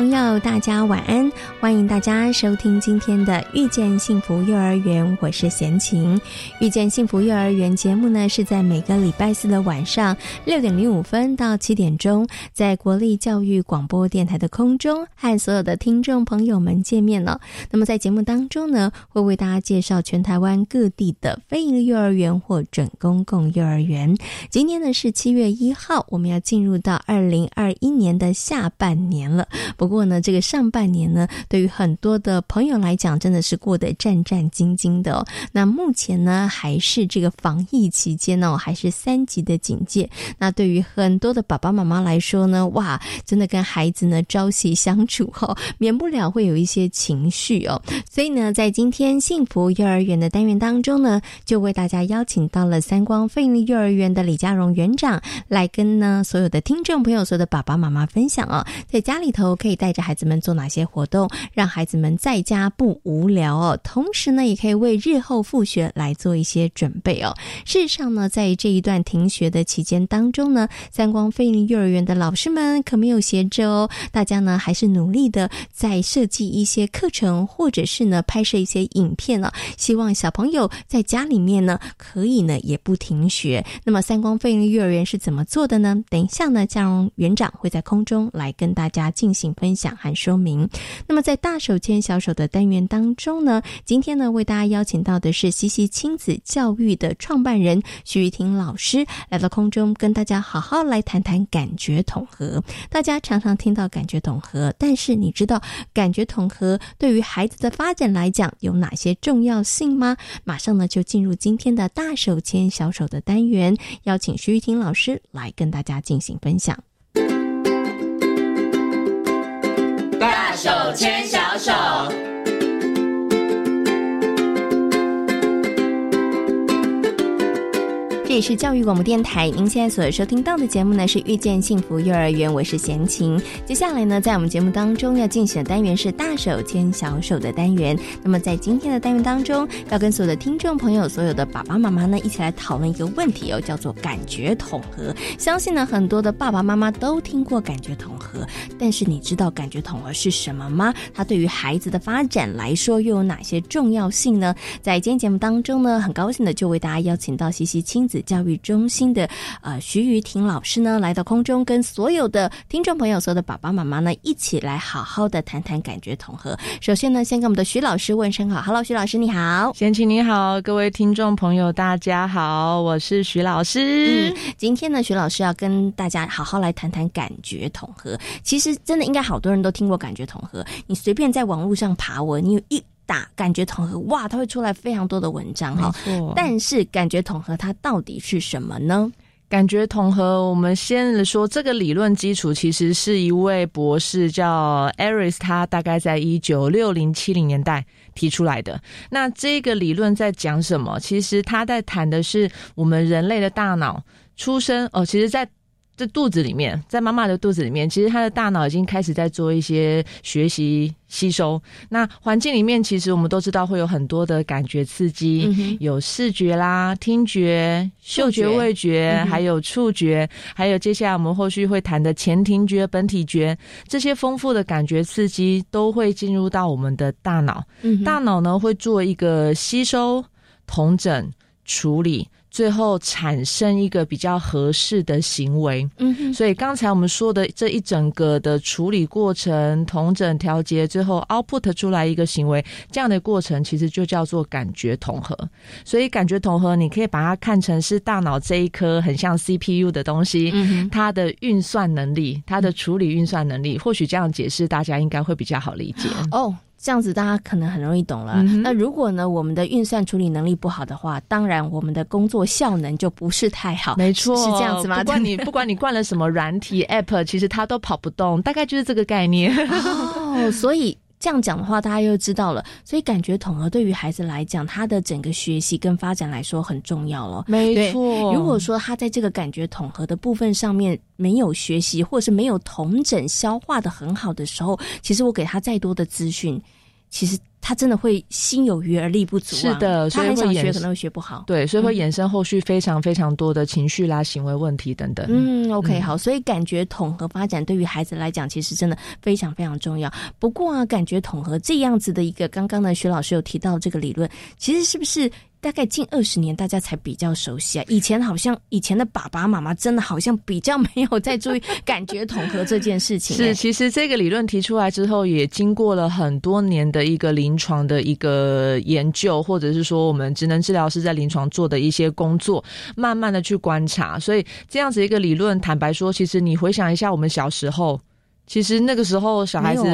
朋友，大家晚安！欢迎大家收听今天的《遇见幸福幼儿园》，我是贤琴。《遇见幸福幼儿园》节目呢，是在每个礼拜四的晚上六点零五分到七点钟，在国立教育广播电台的空中和所有的听众朋友们见面了。那么在节目当中呢，会为大家介绍全台湾各地的非营幼儿园或准公共幼儿园。今天呢是七月一号，我们要进入到二零二一年的下半年了。不不过呢，这个上半年呢，对于很多的朋友来讲，真的是过得战战兢兢的哦。那目前呢，还是这个防疫期间呢，还是三级的警戒。那对于很多的爸爸妈妈来说呢，哇，真的跟孩子呢朝夕相处哈，免不了会有一些情绪哦。所以呢，在今天幸福幼儿园的单元当中呢，就为大家邀请到了三光费力幼儿园的李家荣园长来跟呢所有的听众朋友、所有的爸爸妈妈分享哦，在家里头可以。带着孩子们做哪些活动，让孩子们在家不无聊哦？同时呢，也可以为日后复学来做一些准备哦。事实上呢，在这一段停学的期间当中呢，三光飞云幼儿园的老师们可没有闲着哦，大家呢还是努力的在设计一些课程，或者是呢拍摄一些影片了，希望小朋友在家里面呢可以呢也不停学。那么三光飞云幼儿园是怎么做的呢？等一下呢，嘉荣园长会在空中来跟大家进行分。分享和说明。那么，在大手牵小手的单元当中呢，今天呢，为大家邀请到的是西西亲子教育的创办人徐玉婷老师来到空中，跟大家好好来谈谈感觉统合。大家常常听到感觉统合，但是你知道感觉统合对于孩子的发展来讲有哪些重要性吗？马上呢，就进入今天的大手牵小手的单元，邀请徐玉婷老师来跟大家进行分享。手牵小手。这里是教育广播电台，您现在所收听到的节目呢是遇见幸福幼儿园，我是贤琴。接下来呢，在我们节目当中要进行的单元是大手牵小手的单元。那么在今天的单元当中，要跟所有的听众朋友、所有的爸爸妈妈呢，一起来讨论一个问题哦，叫做感觉统合。相信呢，很多的爸爸妈妈都听过感觉统合，但是你知道感觉统合是什么吗？它对于孩子的发展来说又有哪些重要性呢？在今天节目当中呢，很高兴的就为大家邀请到西西亲子。教育中心的呃徐玉婷老师呢，来到空中，跟所有的听众朋友、所有的爸爸妈妈呢，一起来好好的谈谈感觉统合。首先呢，先跟我们的徐老师问声好，Hello，徐老师你好，贤琴你好，各位听众朋友大家好，我是徐老师。嗯，今天呢，徐老师要跟大家好好来谈谈感觉统合。其实真的应该好多人都听过感觉统合，你随便在网络上爬文，你有一。打感觉统合哇，它会出来非常多的文章哈。但是感觉统合它到底是什么呢？感觉统合，我们先说这个理论基础，其实是一位博士叫 Aris，他大概在一九六零七零年代提出来的。那这个理论在讲什么？其实他在谈的是我们人类的大脑出生哦，其实在。在肚子里面，在妈妈的肚子里面，其实他的大脑已经开始在做一些学习吸收。那环境里面，其实我们都知道会有很多的感觉刺激，有视觉啦、听觉、嗅觉、味觉，还有触觉，还有接下来我们后续会谈的前庭觉、本体觉，这些丰富的感觉刺激都会进入到我们的大脑。大脑呢会做一个吸收、同整、处理。最后产生一个比较合适的行为，嗯，所以刚才我们说的这一整个的处理过程、同整调节，最后 output 出来一个行为，这样的过程其实就叫做感觉统合。所以感觉统合，你可以把它看成是大脑这一颗很像 CPU 的东西，它的运算能力、它的处理运算能力，或许这样解释大家应该会比较好理解哦。这样子大家可能很容易懂了。那如果呢，我们的运算处理能力不好的话，当然我们的工作效能就不是太好。没错，是这样子吗？不管你 不管你灌了什么软体 App，其实它都跑不动，大概就是这个概念。哦，所以。这样讲的话，大家又知道了。所以感觉统合对于孩子来讲，他的整个学习跟发展来说很重要了。没错，如果说他在这个感觉统合的部分上面没有学习，或是没有同整消化的很好的时候，其实我给他再多的资讯，其实。他真的会心有余而力不足，是的，所以很想学，可能会学不好。对，所以会衍生后续非常非常多的情绪啦、行为问题等等。嗯，OK，好，所以感觉统合发展对于孩子来讲，其实真的非常非常重要。不过啊，感觉统合这样子的一个，刚刚呢，徐老师有提到这个理论，其实是不是？大概近二十年，大家才比较熟悉啊。以前好像以前的爸爸妈妈真的好像比较没有在注意感觉统合这件事情。是，其实这个理论提出来之后，也经过了很多年的一个临床的一个研究，或者是说我们职能治疗师在临床做的一些工作，慢慢的去观察。所以这样子一个理论，坦白说，其实你回想一下我们小时候。其实那个时候小孩子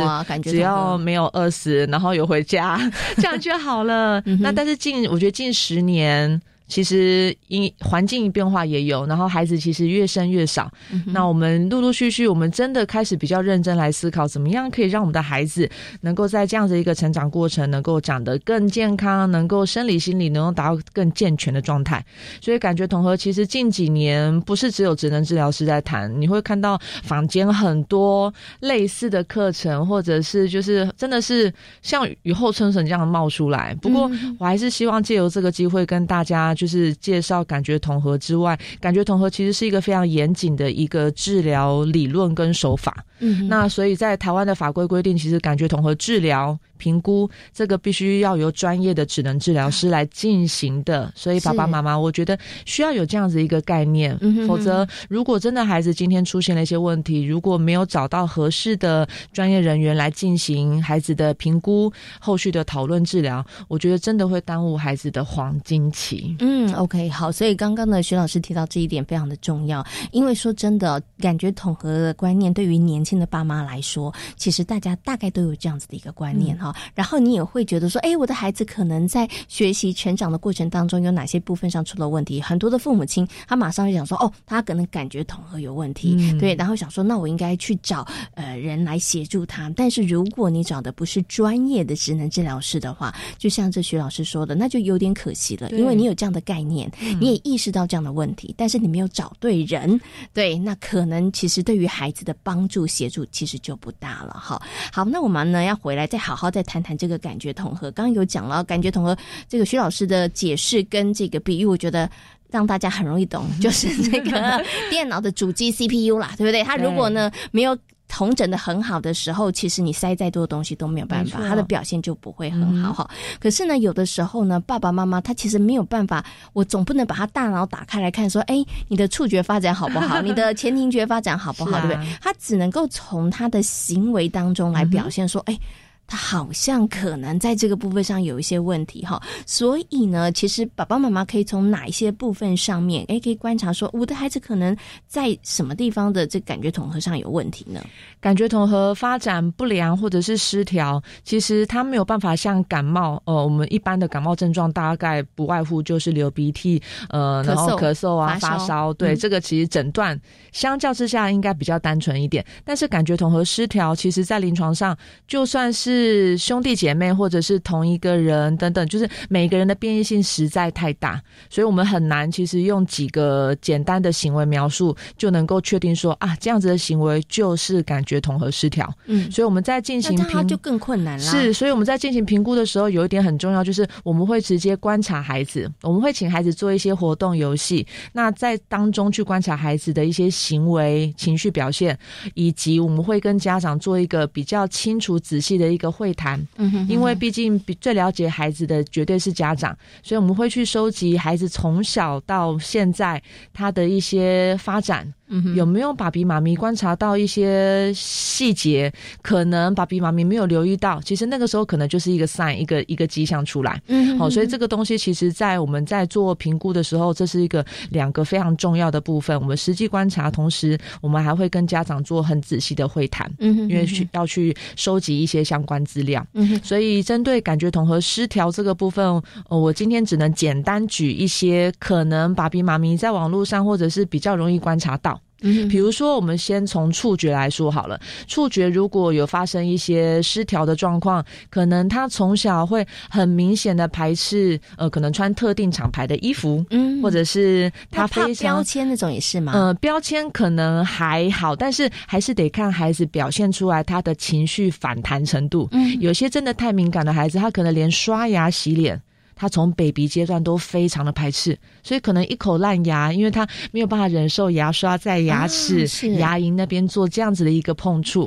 只要没有饿死，然后有回家，这样就好了。那但是近，我觉得近十年。其实因环境变化也有，然后孩子其实越生越少。那我们陆陆续续，我们真的开始比较认真来思考，怎么样可以让我们的孩子能够在这样子一个成长过程，能够长得更健康，能够生理心理能够达到更健全的状态。所以感觉统合其实近几年不是只有职能治疗师在谈，你会看到坊间很多类似的课程，或者是就是真的是像雨后春笋这样冒出来。不过我还是希望借由这个机会跟大家。就是介绍感觉统合之外，感觉统合其实是一个非常严谨的一个治疗理论跟手法。嗯，那所以在台湾的法规规定，其实感觉统合治疗。评估这个必须要由专业的智能治疗师来进行的，所以爸爸妈妈，我觉得需要有这样子一个概念，否则如果真的孩子今天出现了一些问题，如果没有找到合适的专业人员来进行孩子的评估、后续的讨论治疗，我觉得真的会耽误孩子的黄金期。嗯，OK，好，所以刚刚呢，徐老师提到这一点非常的重要，因为说真的，感觉统合的观念对于年轻的爸妈来说，其实大家大概都有这样子的一个观念哈。然后你也会觉得说，哎，我的孩子可能在学习成长的过程当中有哪些部分上出了问题？很多的父母亲他马上就想说，哦，他可能感觉统合有问题，对，然后想说，那我应该去找呃人来协助他。但是如果你找的不是专业的职能治疗师的话，就像这徐老师说的，那就有点可惜了，因为你有这样的概念，你也意识到这样的问题，但是你没有找对人，对，那可能其实对于孩子的帮助协助其实就不大了。哈，好，那我们呢要回来再好好。再谈谈这个感觉统合，刚刚有讲了感觉统合，这个徐老师的解释跟这个比喻，我觉得让大家很容易懂，就是那个 电脑的主机 CPU 啦，对不对？它如果呢没有。同整的很好的时候，其实你塞再多的东西都没有办法，他的表现就不会很好哈。可是呢，有的时候呢，爸爸妈妈他其实没有办法，我总不能把他大脑打开来看，说，哎，你的触觉发展好不好？你的前庭觉发展好不好？对不对？他只能够从他的行为当中来表现说，哎。他好像可能在这个部分上有一些问题哈，所以呢，其实爸爸妈妈可以从哪一些部分上面，哎，可以观察说我的孩子可能在什么地方的这感觉统合上有问题呢？感觉统合发展不良或者是失调，其实他没有办法像感冒，呃，我们一般的感冒症状大概不外乎就是流鼻涕，呃，然后咳嗽啊，发烧，对，这个其实诊断相较之下应该比较单纯一点。但是感觉统合失调，其实在临床上就算是是兄弟姐妹，或者是同一个人等等，就是每个人的变异性实在太大，所以我们很难其实用几个简单的行为描述就能够确定说啊，这样子的行为就是感觉统合失调。嗯，所以我们在进行评就更困难了。是，所以我们在进行评估的时候，有一点很重要，就是我们会直接观察孩子，我们会请孩子做一些活动游戏，那在当中去观察孩子的一些行为、情绪表现，以及我们会跟家长做一个比较清楚、仔细的一个。会谈，因为毕竟比最了解孩子的绝对是家长，所以我们会去收集孩子从小到现在他的一些发展。有没有爸比妈咪观察到一些细节？可能爸比妈咪没有留意到，其实那个时候可能就是一个 sign，一个一个迹象出来。嗯，好，所以这个东西其实，在我们在做评估的时候，这是一个两个非常重要的部分。我们实际观察，同时我们还会跟家长做很仔细的会谈。嗯，因为需要去收集一些相关资料。嗯，所以针对感觉统合失调这个部分，呃，我今天只能简单举一些可能爸比妈咪在网络上或者是比较容易观察到。嗯，比如说，我们先从触觉来说好了。触觉如果有发生一些失调的状况，可能他从小会很明显的排斥，呃，可能穿特定厂牌的衣服，嗯，或者是他非常标签那种也是吗？呃，标签可能还好，但是还是得看孩子表现出来他的情绪反弹程度。嗯，有些真的太敏感的孩子，他可能连刷牙洗脸。他从 baby 阶段都非常的排斥，所以可能一口烂牙，因为他没有办法忍受牙刷在牙齿、牙龈那边做这样子的一个碰触。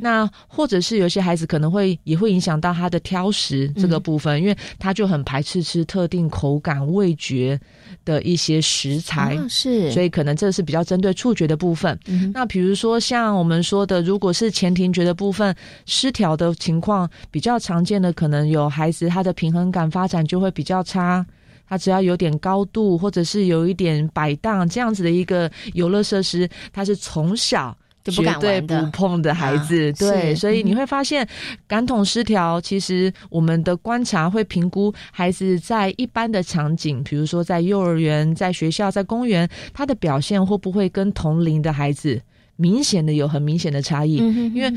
那或者是有些孩子可能会也会影响到他的挑食这个部分，因为他就很排斥吃特定口感、味觉的一些食材。是，所以可能这是比较针对触觉的部分。那比如说像我们说的，如果是前庭觉的部分失调的情况，比较常见的可能有孩子他的平衡感发展。就会比较差，他只要有点高度，或者是有一点摆荡这样子的一个游乐设施，他是从小绝对不碰的孩子。对，所以你会发现感统失调，其实我们的观察会评估孩子在一般的场景，比如说在幼儿园、在学校、在公园，他的表现会不会跟同龄的孩子明显的有很明显的差异？因为。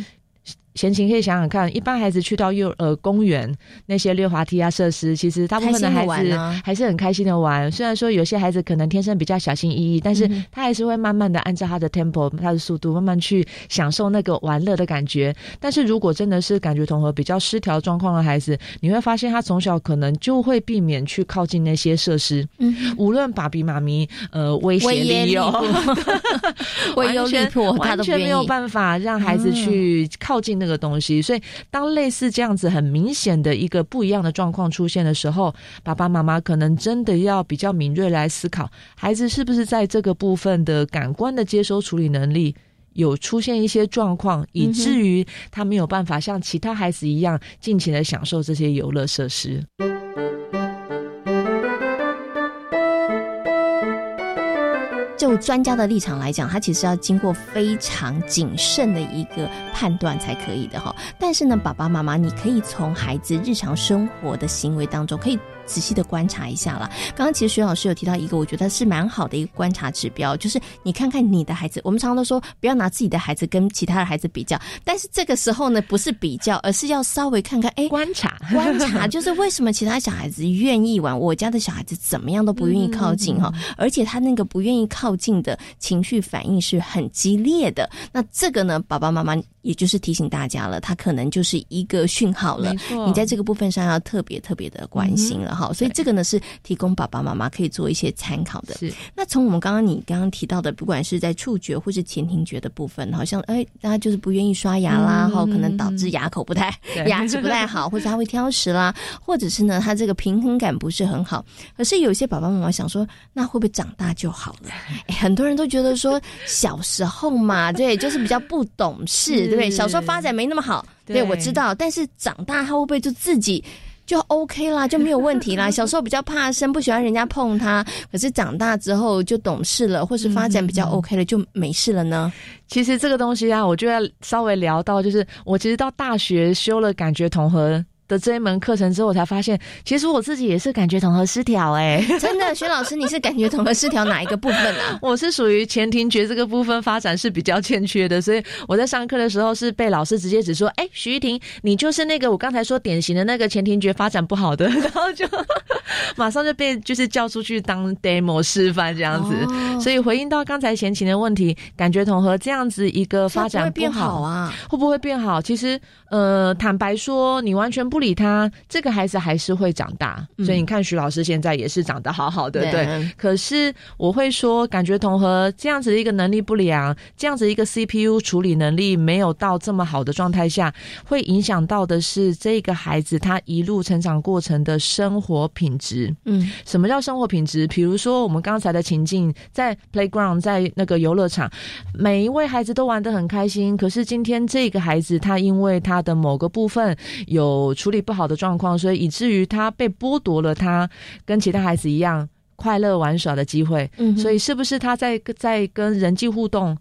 闲情可以想想看，一般孩子去到幼呃公园那些溜滑梯啊设施，其实大部分的孩子还是很开心的玩。虽然说有些孩子可能天生比较小心翼翼，但是他还是会慢慢的按照他的 tempo、他的速度，慢慢去享受那个玩乐的感觉。但是如果真的是感觉统合比较失调状况的孩子，你会发现他从小可能就会避免去靠近那些设施。嗯，无论爸比妈咪呃威胁利诱，完全完全没有办法让孩子去靠近那。这个东西，所以当类似这样子很明显的一个不一样的状况出现的时候，爸爸妈妈可能真的要比较敏锐来思考，孩子是不是在这个部分的感官的接收处理能力有出现一些状况，以至于他没有办法像其他孩子一样尽情的享受这些游乐设施。就专家的立场来讲，他其实要经过非常谨慎的一个判断才可以的哈。但是呢，爸爸妈妈，你可以从孩子日常生活的行为当中可以。仔细的观察一下了。刚刚其实徐老师有提到一个，我觉得是蛮好的一个观察指标，就是你看看你的孩子。我们常常都说不要拿自己的孩子跟其他的孩子比较，但是这个时候呢，不是比较，而是要稍微看看，哎，观 察观察，就是为什么其他小孩子愿意玩，我家的小孩子怎么样都不愿意靠近哈，而且他那个不愿意靠近的情绪反应是很激烈的。那这个呢，爸爸妈妈。也就是提醒大家了，它可能就是一个讯号了。你在这个部分上要特别特别的关心了哈。所以这个呢是提供爸爸妈妈可以做一些参考的。是。那从我们刚刚你刚刚提到的，不管是在触觉或是前庭觉的部分，好像哎，大家就是不愿意刷牙啦，哈，可能导致牙口不太 牙齿不太好，或者他会挑食啦，或者是呢他这个平衡感不是很好。可是有些爸爸妈妈想说，那会不会长大就好了？很多人都觉得说小时候嘛，对，就是比较不懂事。对，小时候发展没那么好，对我知道。但是长大他会不会就自己就 OK 啦，就没有问题啦？小时候比较怕生，不喜欢人家碰他，可是长大之后就懂事了，或是发展比较 OK 了，就没事了呢？其实这个东西啊，我就要稍微聊到，就是我其实到大学修了感觉统合。的这一门课程之后，我才发现，其实我自己也是感觉统合失调哎，真的，徐老师，你是感觉统合失调哪一个部分啊？我是属于前庭觉这个部分发展是比较欠缺的，所以我在上课的时候是被老师直接指说，哎，徐玉婷，你就是那个我刚才说典型的那个前庭觉发展不好的，然后就马上就被就是叫出去当 demo 示范这样子。所以回应到刚才前情的问题，感觉统合这样子一个发展不好啊，会不会变好？其实呃，坦白说，你完全不。不理他，这个孩子还是会长大。所以你看，徐老师现在也是长得好好的，对。可是我会说，感觉统合这样子的一个能力不良，这样子一个 CPU 处理能力没有到这么好的状态下，会影响到的是这个孩子他一路成长过程的生活品质。嗯，什么叫生活品质？比如说我们刚才的情境，在 playground，在那个游乐场，每一位孩子都玩得很开心。可是今天这个孩子，他因为他的某个部分有处理不好的状况，所以以至于他被剥夺了他跟其他孩子一样快乐玩耍的机会。嗯，所以是不是他在在跟人际互动？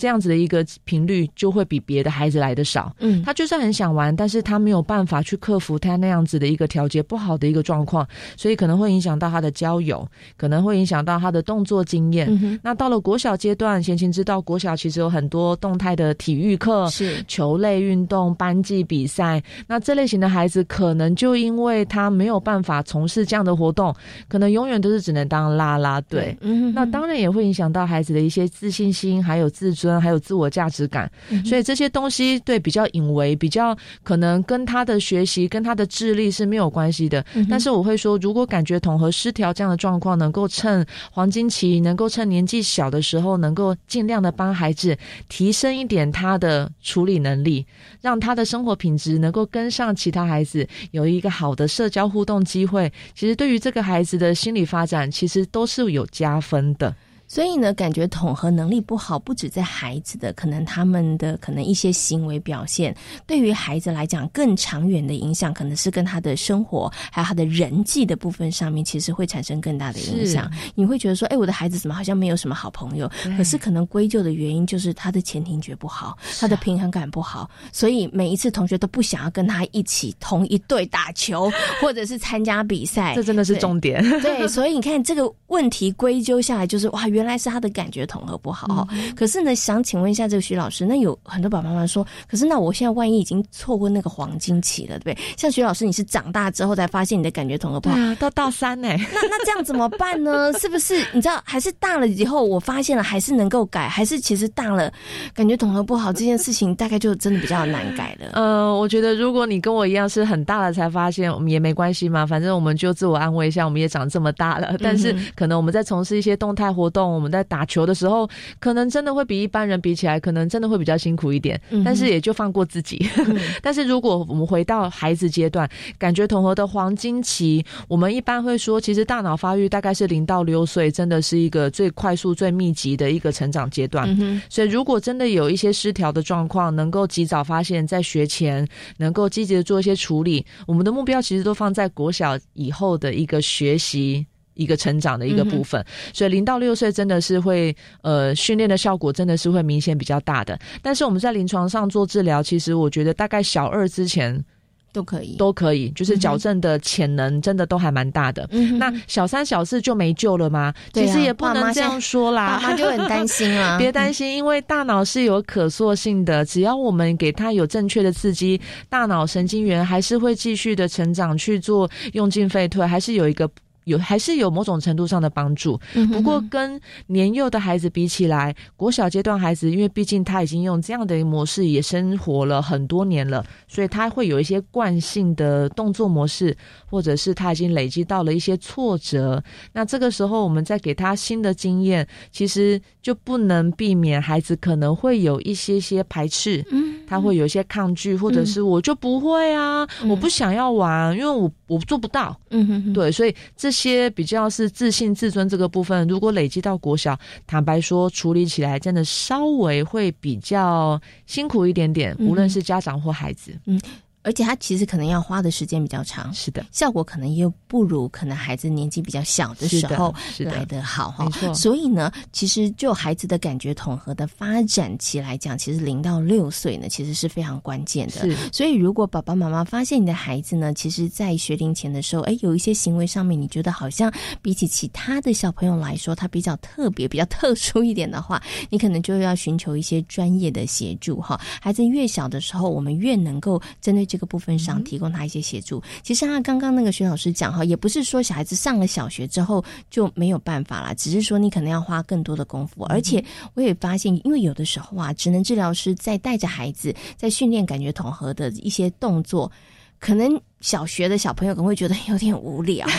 这样子的一个频率就会比别的孩子来的少。嗯，他就算很想玩，但是他没有办法去克服他那样子的一个调节不好的一个状况，所以可能会影响到他的交友，可能会影响到他的动作经验。那到了国小阶段，贤琴知道国小其实有很多动态的体育课，是球类运动、班级比赛。那这类型的孩子，可能就因为他没有办法从事这样的活动，可能永远都是只能当啦啦队。嗯，那当然也会影响到孩子的一些自信心，还有自尊。还有自我价值感，所以这些东西对比较隐微，比较可能跟他的学习、跟他的智力是没有关系的。但是我会说，如果感觉统合失调这样的状况，能够趁黄金期，能够趁年纪小的时候，能够尽量的帮孩子提升一点他的处理能力，让他的生活品质能够跟上其他孩子，有一个好的社交互动机会。其实对于这个孩子的心理发展，其实都是有加分的。所以呢，感觉统合能力不好，不止在孩子的，可能他们的可能一些行为表现，对于孩子来讲，更长远的影响，可能是跟他的生活还有他的人际的部分上面，其实会产生更大的影响。你会觉得说，哎，我的孩子怎么好像没有什么好朋友？可是可能归咎的原因就是他的前庭觉不好，他的平衡感不好，所以每一次同学都不想要跟他一起同一队打球，或者是参加比赛。这真的是重点。对，所以你看这个问题归咎下来，就是哇，原原来是他的感觉统合不好，可是呢，想请问一下这个徐老师，那有很多爸爸妈妈说，可是那我现在万一已经错过那个黄金期了，对不对？像徐老师，你是长大之后才发现你的感觉统合不好，到大三呢？那那这样怎么办呢？是不是你知道，还是大了以后我发现了，还是能够改，还是其实大了感觉统合不好这件事情，大概就真的比较难改了。呃，我觉得如果你跟我一样是很大了才发现，我们也没关系嘛，反正我们就自我安慰一下，我们也长这么大了，但是可能我们在从事一些动态活动。我们在打球的时候，可能真的会比一般人比起来，可能真的会比较辛苦一点。但是也就放过自己。但是如果我们回到孩子阶段，感觉统合的黄金期，我们一般会说，其实大脑发育大概是零到六岁，真的是一个最快速、最密集的一个成长阶段。所以如果真的有一些失调的状况，能够及早发现，在学前能够积极的做一些处理，我们的目标其实都放在国小以后的一个学习。一个成长的一个部分，所以零到六岁真的是会呃训练的效果真的是会明显比较大的。但是我们在临床上做治疗，其实我觉得大概小二之前都可以，都可以，就是矫正的潜能真的都还蛮大的。那小三小四就没救了吗？其实也不能这样说啦，妈妈就很担心啊。别担心，因为大脑是有可塑性的，只要我们给他有正确的刺激，大脑神经元还是会继续的成长，去做用进废退，还是有一个。有还是有某种程度上的帮助，不过跟年幼的孩子比起来，国小阶段孩子，因为毕竟他已经用这样的模式也生活了很多年了，所以他会有一些惯性的动作模式，或者是他已经累积到了一些挫折。那这个时候，我们再给他新的经验，其实就不能避免孩子可能会有一些些排斥，嗯，他会有一些抗拒，或者是我就不会啊，我不想要玩，因为我我做不到，嗯哼，对，所以这。些比较是自信、自尊这个部分，如果累积到国小，坦白说，处理起来真的稍微会比较辛苦一点点，无论是家长或孩子。嗯。而且他其实可能要花的时间比较长，是的，效果可能又不如可能孩子年纪比较小的时候来的好哈。所以呢，其实就孩子的感觉统合的发展期来讲，其实零到六岁呢，其实是非常关键的。所以如果爸爸妈妈发现你的孩子呢，其实在学龄前的时候，哎，有一些行为上面，你觉得好像比起其他的小朋友来说，他比较特别、比较特殊一点的话，你可能就要寻求一些专业的协助哈。孩子越小的时候，我们越能够针对。这个部分上提供他一些协助。其实他刚刚那个徐老师讲哈，也不是说小孩子上了小学之后就没有办法了，只是说你可能要花更多的功夫。而且我也发现，因为有的时候啊，职能治疗师在带着孩子在训练感觉统合的一些动作。可能小学的小朋友可能会觉得有点无聊，干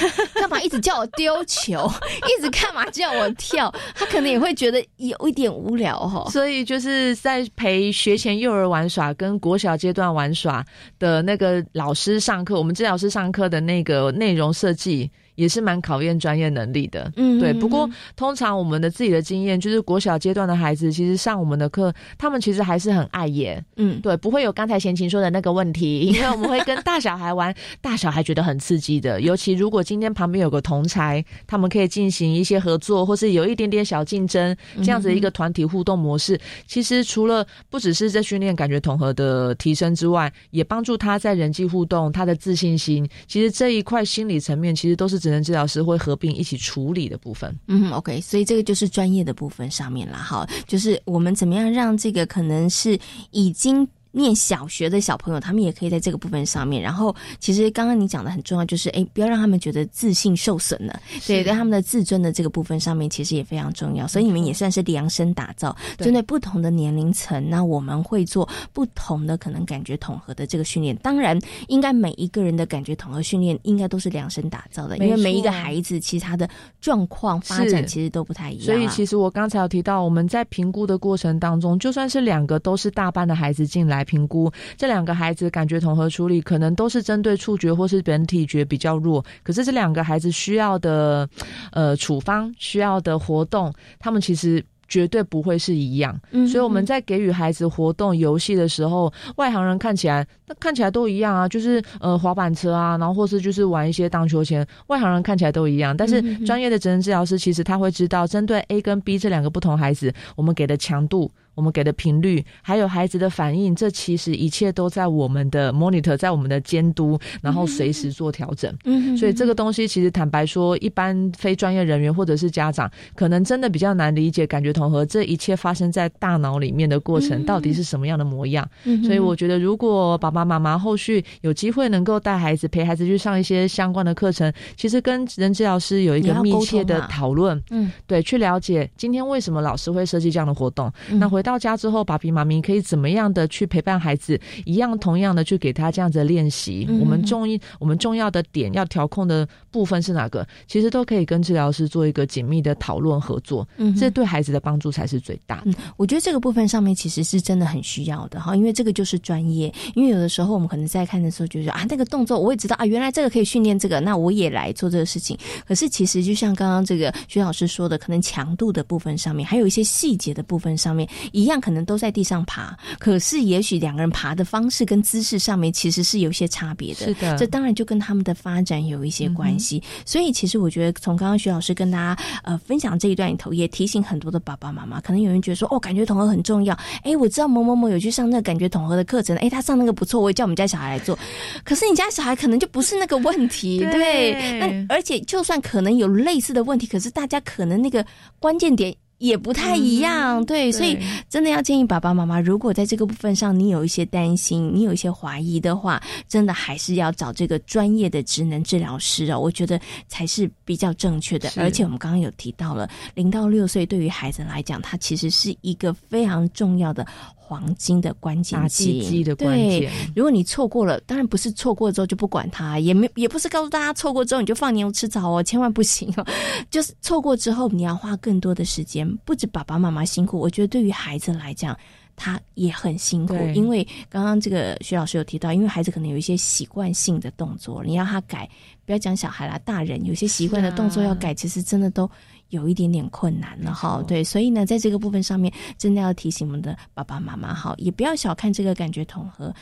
嘛一直叫我丢球，一直干嘛叫我跳，他可能也会觉得有一点无聊哈。所以就是在陪学前幼儿玩耍跟国小阶段玩耍的那个老师上课，我们治疗师上课的那个内容设计。也是蛮考验专业能力的，嗯，对。不过通常我们的自己的经验就是，国小阶段的孩子其实上我们的课，他们其实还是很爱演，嗯，对，不会有刚才贤琴说的那个问题，因为我们会跟大小孩玩，大小孩觉得很刺激的。尤其如果今天旁边有个同才，他们可以进行一些合作，或是有一点点小竞争，这样子一个团体互动模式，其实除了不只是在训练感觉统合的提升之外，也帮助他在人际互动、他的自信心。其实这一块心理层面，其实都是只。能治疗师会合并一起处理的部分，嗯，OK，所以这个就是专业的部分上面了，哈，就是我们怎么样让这个可能是已经。念小学的小朋友，他们也可以在这个部分上面。然后，其实刚刚你讲的很重要，就是哎，不要让他们觉得自信受损了。对，在他们的自尊的这个部分上面，其实也非常重要。所以你们也算是量身打造，针对不同的年龄层，那我们会做不同的可能感觉统合的这个训练。当然，应该每一个人的感觉统合训练应该都是量身打造的，因为每一个孩子其实他的状况发展其实都不太一样。所以，其实我刚才有提到，我们在评估的过程当中，就算是两个都是大班的孩子进来。评估这两个孩子感觉统合处理，可能都是针对触觉或是本体觉比较弱，可是这两个孩子需要的呃处方需要的活动，他们其实。绝对不会是一样，所以我们在给予孩子活动游戏的时候，外行人看起来那看起来都一样啊，就是呃滑板车啊，然后或是就是玩一些荡秋千，外行人看起来都一样。但是专业的职能治疗师其实他会知道，针对 A 跟 B 这两个不同孩子，我们给的强度、我们给的频率，还有孩子的反应，这其实一切都在我们的 monitor，在我们的监督，然后随时做调整。嗯，所以这个东西其实坦白说，一般非专业人员或者是家长，可能真的比较难理解，感觉。统合这一切发生在大脑里面的过程到底是什么样的模样？嗯所以我觉得，如果爸爸妈妈后续有机会能够带孩子陪孩子去上一些相关的课程，其实跟人治疗师有一个密切的讨论，嗯，对，去了解今天为什么老师会设计这样的活动。那回到家之后，爸比妈咪可以怎么样的去陪伴孩子，一样同样的去给他这样子的练习。我们重一我们重要的点要调控的部分是哪个？其实都可以跟治疗师做一个紧密的讨论合作。嗯，这对孩子的帮。帮助才是最大。嗯，我觉得这个部分上面其实是真的很需要的哈，因为这个就是专业。因为有的时候我们可能在看的时候，就说啊，那个动作我也知道啊，原来这个可以训练这个，那我也来做这个事情。可是其实就像刚刚这个徐老师说的，可能强度的部分上面，还有一些细节的部分上面，一样可能都在地上爬，可是也许两个人爬的方式跟姿势上面其实是有些差别的。是的，这当然就跟他们的发展有一些关系。所以其实我觉得从刚刚徐老师跟大家呃分享这一段里头，也提醒很多的爸爸妈妈，可能有人。觉得说哦，感觉统合很重要。哎，我知道某某某有去上那个感觉统合的课程，哎，他上那个不错，我也叫我们家小孩来做。可是你家小孩可能就不是那个问题，对？那而且就算可能有类似的问题，可是大家可能那个关键点。也不太一样，对，所以真的要建议爸爸妈妈，如果在这个部分上你有一些担心，你有一些怀疑的话，真的还是要找这个专业的职能治疗师哦，我觉得才是比较正确的。而且我们刚刚有提到了，零到六岁对于孩子来讲，他其实是一个非常重要的。黄金的关键期，对，如果你错过了，当然不是错过之后就不管它，也没也不是告诉大家错过之后你就放牛吃草哦，千万不行哦。就是错过之后，你要花更多的时间，不止爸爸妈妈辛苦，我觉得对于孩子来讲，他也很辛苦。因为刚刚这个徐老师有提到，因为孩子可能有一些习惯性的动作，你要他改，不要讲小孩啦，大人有些习惯的动作要改，其实真的都。有一点点困难了哈，对，所以呢，在这个部分上面，真的要提醒我们的爸爸妈妈哈，也不要小看这个感觉统合。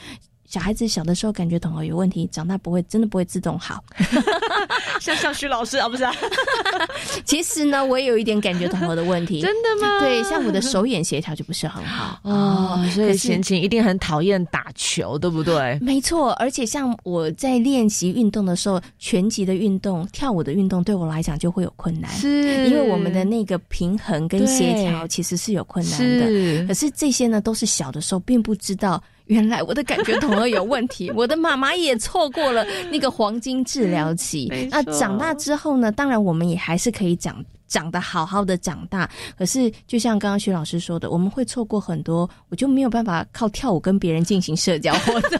小孩子小的时候感觉统合有问题，长大不会，真的不会自动好。像像徐老师啊，不是啊？其实呢，我也有一点感觉统合的问题。真的吗？对，像我的手眼协调就不是很好哦。所以贤琴一定很讨厌打球，对不对？没错，而且像我在练习运动的时候，拳击的运动、跳舞的运动，对我来讲就会有困难，是因为我们的那个平衡跟协调其实是有困难的。可是这些呢，都是小的时候并不知道。原来我的感觉统合有问题，我的妈妈也错过了那个黄金治疗期。那长大之后呢？当然，我们也还是可以讲。长得好好的长大。可是就像刚刚徐老师说的，我们会错过很多，我就没有办法靠跳舞跟别人进行社交活动。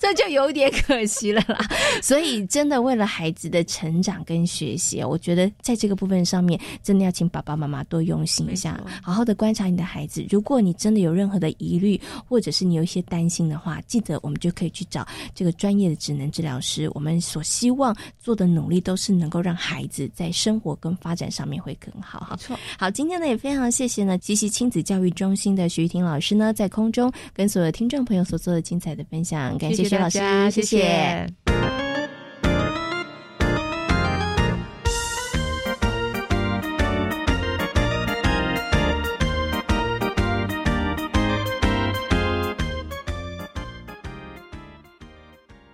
这就有点可惜了啦，所以真的为了孩子的成长跟学习，我觉得在这个部分上面，真的要请爸爸妈妈多用心一下，好好的观察你的孩子。如果你真的有任何的疑虑，或者是你有一些担心的话，记得我们就可以去找这个专业的职能治疗师。我们所希望做的努力，都是能够让孩子在生活跟发展上面会更好。没错，好，今天呢也非常谢谢呢吉西亲子教育中心的徐玉婷老师呢，在空中跟所有听众朋友所做的精彩的分享，感谢。徐老师，谢谢。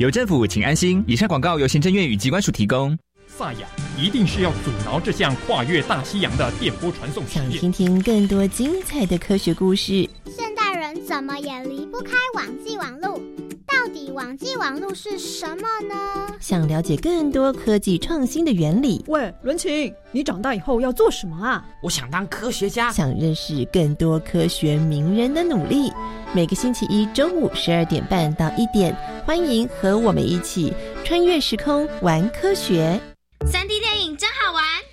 有政府，请安心。以上广告由行政院与机关署提供。萨雅一定是要阻挠这项跨越大西洋的电波传送想听听更多精彩的科学故事。现代人怎么也离不开网际网路？网际网络是什么呢？想了解更多科技创新的原理。喂，伦琴，你长大以后要做什么啊？我想当科学家。想认识更多科学名人的努力。每个星期一中午十二点半到一点，欢迎和我们一起穿越时空玩科学。三 D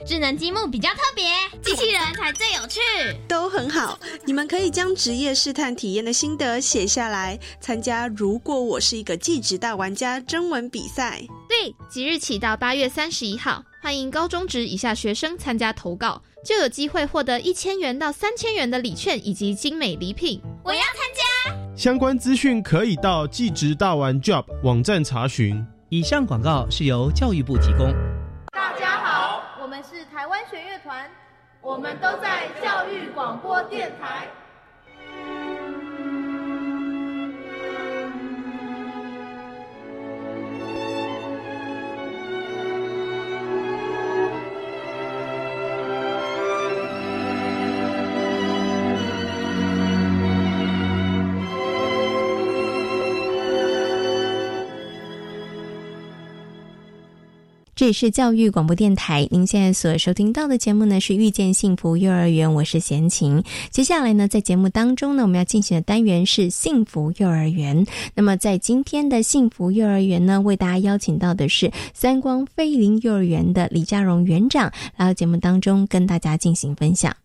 智能积木比较特别，机器人才最有趣。都很好，你们可以将职业试探体验的心得写下来，参加“如果我是一个技职大玩家”征文比赛。对，即日起到八月三十一号，欢迎高中职以下学生参加投稿。就有机会获得一千元到三千元的礼券以及精美礼品。我要参加。相关资讯可以到技职大玩 Job 网站查询。以上广告是由教育部提供。台湾弦乐团，我们都在教育广播电台。这里是教育广播电台，您现在所收听到的节目呢是遇见幸福幼儿园，我是贤琴。接下来呢，在节目当中呢，我们要进行的单元是幸福幼儿园。那么在今天的幸福幼儿园呢，为大家邀请到的是三光飞林幼儿园的李家荣园长，来到节目当中跟大家进行分享。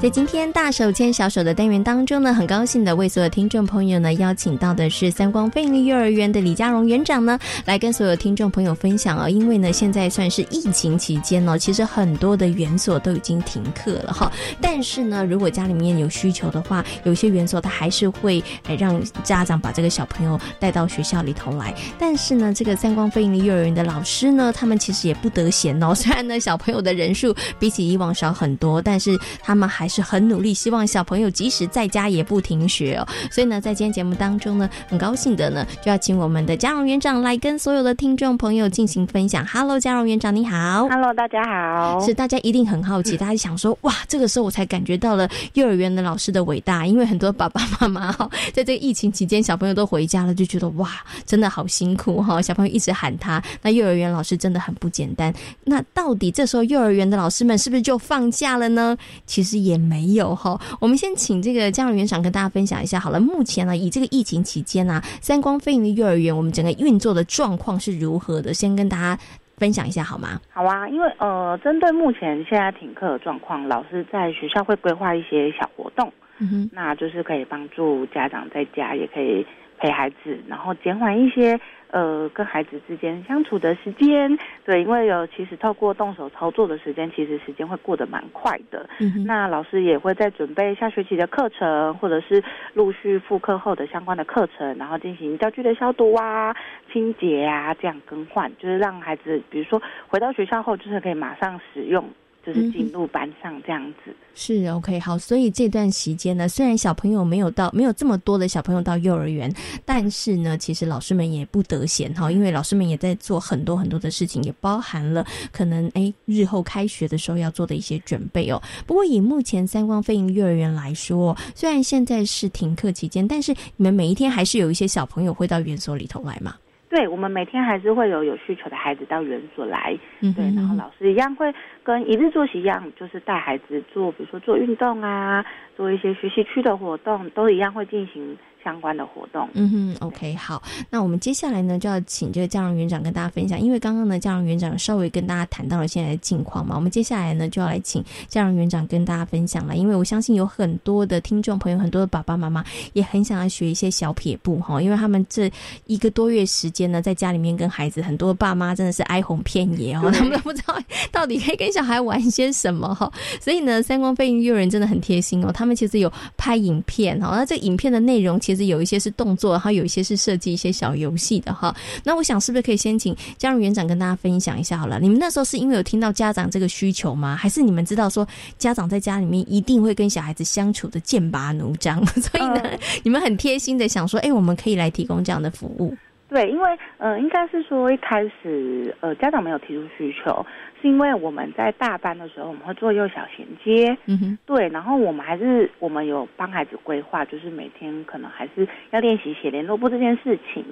在今天大手牵小手的单元当中呢，很高兴的为所有听众朋友呢邀请到的是三光飞利幼儿园的李家荣园长呢，来跟所有听众朋友分享哦。因为呢，现在算是疫情期间哦，其实很多的园所都已经停课了哈。但是呢，如果家里面有需求的话，有些园所它还是会让家长把这个小朋友带到学校里头来。但是呢，这个三光飞利幼儿园的老师呢，他们其实也不得闲哦。虽然呢，小朋友的人数比起以往少很多，但是他们还是很努力，希望小朋友即使在家也不停学哦。所以呢，在今天节目当中呢，很高兴的呢，就要请我们的嘉荣园长来跟所有的听众朋友进行分享。Hello，嘉荣园长你好。Hello，大家好。是大家一定很好奇，大家想说哇，这个时候我才感觉到了幼儿园的老师的伟大，因为很多爸爸妈妈哈，在这个疫情期间，小朋友都回家了，就觉得哇，真的好辛苦哈。小朋友一直喊他，那幼儿园老师真的很不简单。那到底这时候幼儿园的老师们是不是就放假了呢？其实也没有哈。我们先请这个家长园长跟大家分享一下好了。目前呢，以这个疫情期间呢，三光飞营幼儿园我们整个运作的状况是如何的？先跟大家分享一下好吗？好啊，因为呃，针对目前现在停课的状况，老师在学校会规划一些小活动，嗯哼，那就是可以帮助家长在家，也可以陪孩子，然后减缓一些呃跟孩子之间相处的时间。对，因为有其实透过动手操作的时间，其实时间会过得蛮快的。嗯那老师也会在准备下学期的课程，或者是陆续复课后的相关的课程，然后进行教具的消毒啊、清洁啊，这样更换，就是让孩子，比如说回到学校后，就是可以马上使用。就是进入班上这样子，是 OK 好，所以这段时间呢，虽然小朋友没有到没有这么多的小朋友到幼儿园，但是呢，其实老师们也不得闲哈，因为老师们也在做很多很多的事情，也包含了可能哎日后开学的时候要做的一些准备哦。不过以目前三光飞鹰幼儿园来说，虽然现在是停课期间，但是你们每一天还是有一些小朋友会到园所里头来嘛？对，我们每天还是会有有需求的孩子到园所来，嗯、对，然后老师一样会跟一日作息一样，就是带孩子做，比如说做运动啊，做一些学习区的活动，都一样会进行相关的活动。嗯哼，OK，好，那我们接下来呢就要请这个嘉荣园长跟大家分享，因为刚刚呢嘉荣园长稍微跟大家谈到了现在的近况嘛，我们接下来呢就要来请嘉荣园长跟大家分享了，因为我相信有很多的听众朋友，很多的爸爸妈妈也很想要学一些小撇步哈，因为他们这一个多月时间呢在家里面跟孩子，很多爸妈真的是哀鸿遍野哦，他们都不知道到底可以跟小孩玩些什么哈，所以呢三光飞鹰幼儿园真的很贴心哦，他们其实有拍影片哦，那这影片的内容。其其实有一些是动作，然后有一些是设计一些小游戏的哈。那我想是不是可以先请嘉荣园长跟大家分享一下好了？你们那时候是因为有听到家长这个需求吗？还是你们知道说家长在家里面一定会跟小孩子相处的剑拔弩张，所以呢，你们很贴心的想说，哎，我们可以来提供这样的服务。对，因为呃，应该是说一开始呃，家长没有提出需求，是因为我们在大班的时候，我们会做幼小衔接，嗯哼，对，然后我们还是我们有帮孩子规划，就是每天可能还是要练习写联络簿这件事情，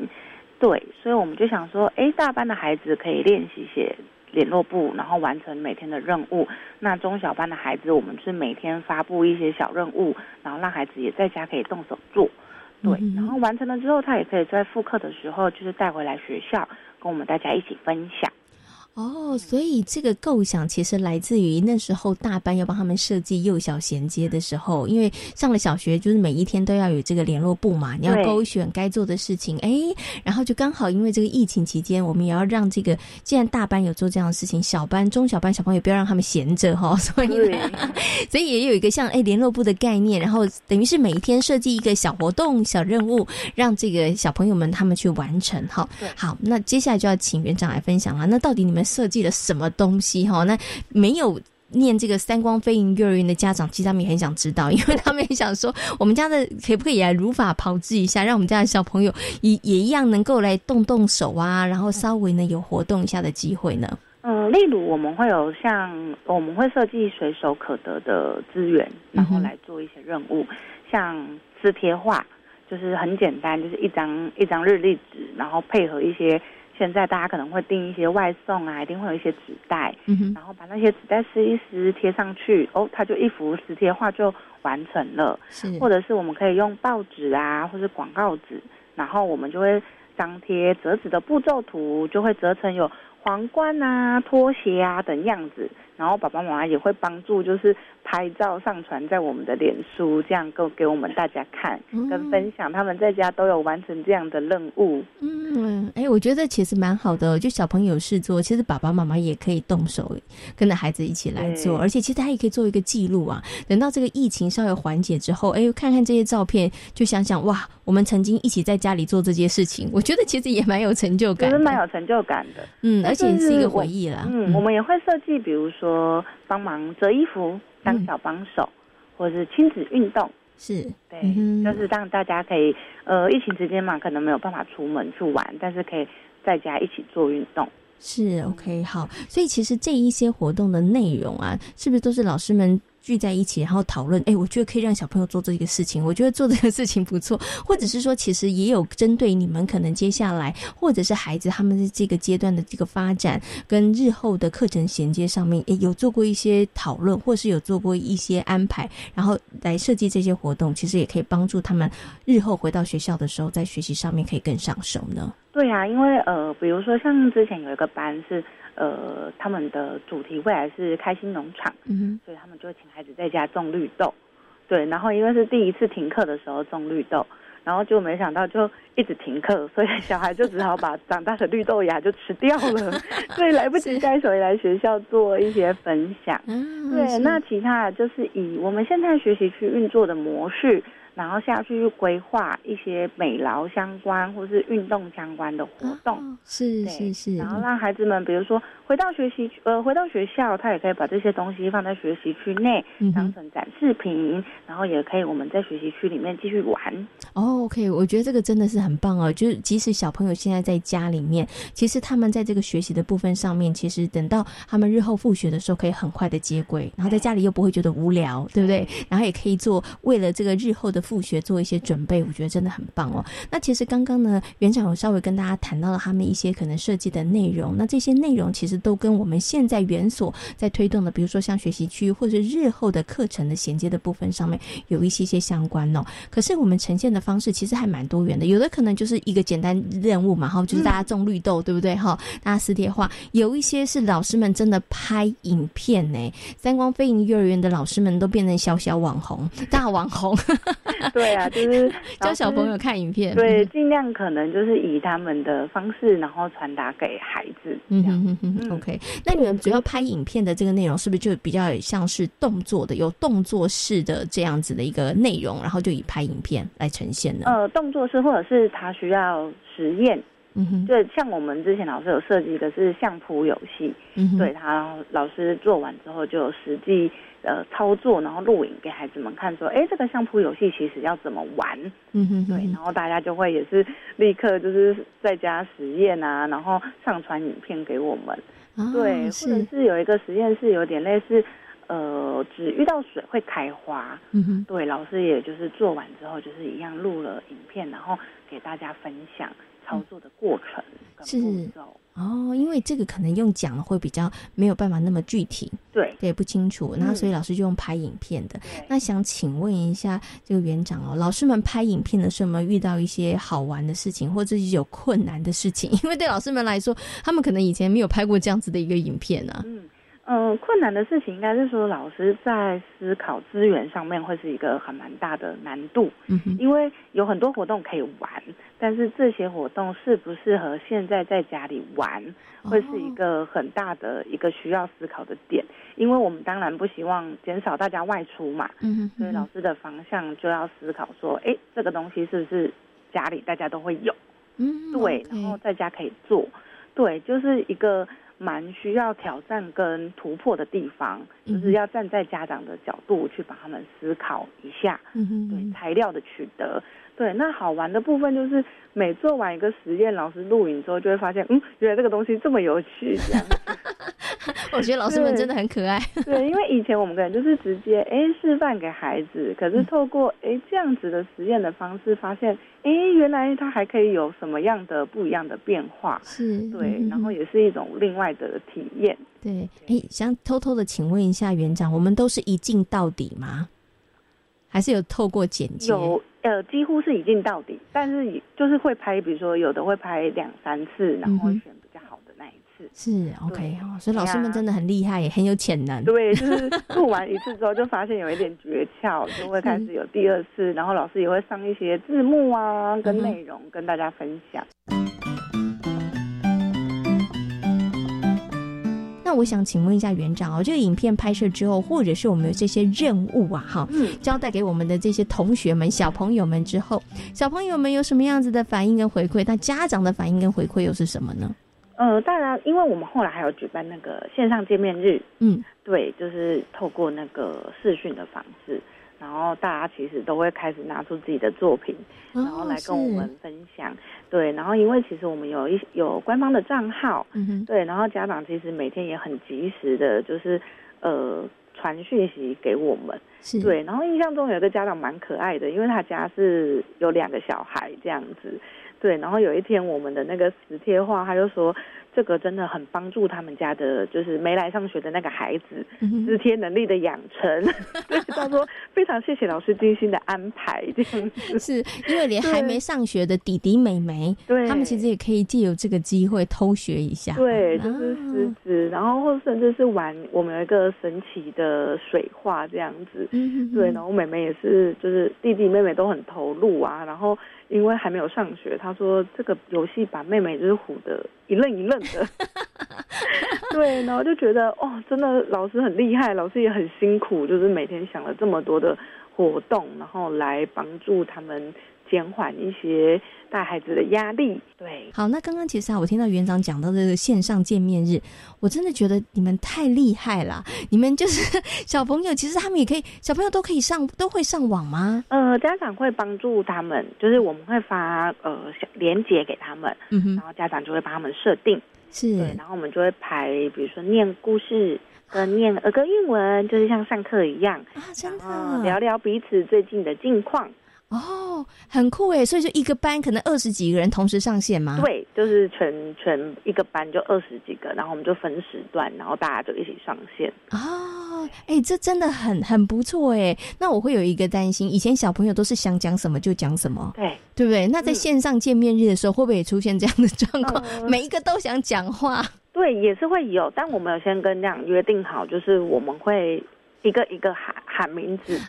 对，所以我们就想说，哎，大班的孩子可以练习写联络簿，然后完成每天的任务。那中小班的孩子，我们是每天发布一些小任务，然后让孩子也在家可以动手做。对，然后完成了之后，他也可以在复课的时候，就是带回来学校，跟我们大家一起分享。哦，所以这个构想其实来自于那时候大班要帮他们设计幼小衔接的时候，因为上了小学，就是每一天都要有这个联络部嘛，你要勾选该做的事情，哎，然后就刚好因为这个疫情期间，我们也要让这个既然大班有做这样的事情，小班、中小班小朋友不要让他们闲着哈，所以 所以也有一个像哎联络部的概念，然后等于是每一天设计一个小活动、小任务，让这个小朋友们他们去完成哈。好，那接下来就要请园长来分享了，那到底你们设计了什么东西哈？那没有念这个三光飞鹰幼儿园的家长，其实他们也很想知道，因为他们也想说，我们家的可不可以来如法炮制一下，让我们家的小朋友也也一样能够来动动手啊，然后稍微呢有活动一下的机会呢？嗯，例如我们会有像我们会设计随手可得的资源，然后来做一些任务，像撕贴画，就是很简单，就是一张一张日历纸，然后配合一些。现在大家可能会订一些外送啊，一定会有一些纸袋，嗯、然后把那些纸袋撕一撕贴上去，哦，它就一幅撕贴画就完成了。是，或者是我们可以用报纸啊，或是广告纸，然后我们就会张贴折纸的步骤图，就会折成有皇冠啊、拖鞋啊等样子。然后爸爸妈妈也会帮助，就是拍照上传在我们的脸书，这样够给我们大家看跟分享，他们在家都有完成这样的任务。嗯，哎，我觉得其实蛮好的，就小朋友有事做，其实爸爸妈妈也可以动手，跟着孩子一起来做，而且其实他也可以做一个记录啊。等到这个疫情稍微缓解之后，哎，看看这些照片，就想想哇，我们曾经一起在家里做这些事情，我觉得其实也蛮有成就感，其 实蛮有成就感的。嗯，而且是一个回忆啦。嗯，我们也会设计，比如说。说帮忙折衣服，当小帮手，嗯、或者是亲子运动，是对，嗯、就是让大家可以，呃，疫情期间嘛，可能没有办法出门去玩，但是可以在家一起做运动。是 OK，好，所以其实这一些活动的内容啊，是不是都是老师们？聚在一起，然后讨论。哎，我觉得可以让小朋友做这个事情。我觉得做这个事情不错，或者是说，其实也有针对你们可能接下来，或者是孩子他们的这个阶段的这个发展跟日后的课程衔接上面，也有做过一些讨论，或是有做过一些安排，然后来设计这些活动。其实也可以帮助他们日后回到学校的时候，在学习上面可以更上手呢。对呀、啊，因为呃，比如说像之前有一个班是。呃，他们的主题未来是开心农场，嗯，所以他们就请孩子在家种绿豆，对，然后因为是第一次停课的时候种绿豆，然后就没想到就一直停课，所以小孩就只好把长大的绿豆芽就吃掉了，所以来不及带回来学校做一些分享。对，那其他就是以我们现在学习区运作的模式。然后下去规划一些美劳相关或是运动相关的活动，是是是。然后让孩子们，比如说回到学习呃回到学校，他也可以把这些东西放在学习区内当成展示品，然后也可以我们在学习区里面继续玩。哦，OK，我觉得这个真的是很棒哦。就是即使小朋友现在在家里面，其实他们在这个学习的部分上面，其实等到他们日后复学的时候，可以很快的接轨，然后在家里又不会觉得无聊，对不对？然后也可以做为了这个日后的。复学做一些准备，我觉得真的很棒哦。那其实刚刚呢，园长有稍微跟大家谈到了他们一些可能设计的内容。那这些内容其实都跟我们现在园所在推动的，比如说像学习区或者日后的课程的衔接的部分上面有一些些相关哦。可是我们呈现的方式其实还蛮多元的，有的可能就是一个简单任务嘛，哈，就是大家种绿豆，对不对？哈，大家撕贴画。有一些是老师们真的拍影片呢，三光飞影幼儿园的老师们都变成小小网红、大网红。对啊，就是 教小朋友看影片，对，尽量可能就是以他们的方式，然后传达给孩子。嗯哼哼，OK。那你们主要拍影片的这个内容，是不是就比较像是动作的，有动作式的这样子的一个内容，然后就以拍影片来呈现呢？呃，动作式，或者是他需要实验。嗯哼，对，像我们之前老师有设计的是相扑游戏，嗯对他老师做完之后就实际。呃，操作然后录影给孩子们看，说，哎，这个相扑游戏其实要怎么玩？嗯哼，对，然后大家就会也是立刻就是在家实验啊，然后上传影片给我们，对，或者是有一个实验室有点类似，呃，只遇到水会开花，嗯哼，对，老师也就是做完之后就是一样录了影片，然后给大家分享操作的过程跟步骤。哦，因为这个可能用讲的会比较没有办法那么具体，对，对，不清楚。那所以老师就用拍影片的。那想请问一下这个园长哦，老师们拍影片的时候有没有遇到一些好玩的事情，或者是有困难的事情？因为对老师们来说，他们可能以前没有拍过这样子的一个影片呢。嗯。嗯，困难的事情应该是说，老师在思考资源上面会是一个很蛮大的难度。嗯哼，因为有很多活动可以玩，但是这些活动适不适合现在在家里玩，会是一个很大的一个需要思考的点。因为我们当然不希望减少大家外出嘛。嗯哼，所以老师的方向就要思考说，哎，这个东西是不是家里大家都会有？嗯，对，然后在家可以做，对，就是一个。蛮需要挑战跟突破的地方，就是要站在家长的角度去把他们思考一下。嗯对材料的取得，对那好玩的部分就是每做完一个实验，老师录影之后就会发现，嗯，原来这个东西这么有趣。这样，我觉得老师们真的很可爱。对，因为以前我们可能就是直接哎示范给孩子，可是透过哎这样子的实验的方式，发现。哎，原来它还可以有什么样的不一样的变化？是对，然后也是一种另外的体验。对，哎，想偷偷的请问一下园长，我们都是一镜到底吗？还是有透过剪辑？有，呃，几乎是一镜到底，但是就是会拍，比如说有的会拍两三次，然后选比较好的那一次。是 OK 哦，所以老师们真的很厉害，也很有潜能。对，就是 录完一次之后，就发现有一点诀窍，就会开始有第二次，然后老师也会上一些字幕啊，跟内容跟大家分享。那我想请问一下园长哦，这个影片拍摄之后，或者是我们有这些任务啊，哈，嗯交代给我们的这些同学们、小朋友们之后，小朋友们有什么样子的反应跟回馈？那家长的反应跟回馈又是什么呢？呃，当然，因为我们后来还有举办那个线上见面日，嗯，对，就是透过那个视讯的方式，然后大家其实都会开始拿出自己的作品，然后来跟我们分享，对，然后因为其实我们有一有官方的账号，对，然后家长其实每天也很及时的，就是呃传讯息给我们，是对，然后印象中有一个家长蛮可爱的，因为他家是有两个小孩这样子。对，然后有一天我们的那个磁贴画，他就说这个真的很帮助他们家的，就是没来上学的那个孩子磁贴能力的养成。对，他说非常谢谢老师精心的安排，这样子 是因为连还没上学的弟弟妹妹，对，他们其实也可以借由这个机会偷学一下。对，就是识字，然后或甚至是玩我们有一个神奇的水画这样子。嗯，对，然后妹妹也是，就是弟弟妹妹都很投入啊。然后因为还没有上学，他说这个游戏把妹妹就是唬得一愣一愣的。对，然后就觉得哦，真的老师很厉害，老师也很辛苦，就是每天想了这么多的活动，然后来帮助他们。减缓一些带孩子的压力。对，好，那刚刚其实啊，我听到园长讲到这个线上见面日，我真的觉得你们太厉害了。你们就是小朋友，其实他们也可以，小朋友都可以上，都会上网吗？呃，家长会帮助他们，就是我们会发呃连接给他们，嗯哼，然后家长就会帮他们设定，是，对，然后我们就会排，比如说念故事跟念儿歌韵文，就是像上课一样啊，真的聊聊彼此最近的近况。哦，很酷诶，所以就一个班可能二十几个人同时上线吗？对，就是全全一个班就二十几个，然后我们就分时段，然后大家就一起上线。哦，哎，这真的很很不错哎。那我会有一个担心，以前小朋友都是想讲什么就讲什么，对对不对？那在线上见面日的时候，会不会也出现这样的状况？每一个都想讲话？对，也是会有，但我们有先跟这样约定好，就是我们会。一个一个喊喊名字，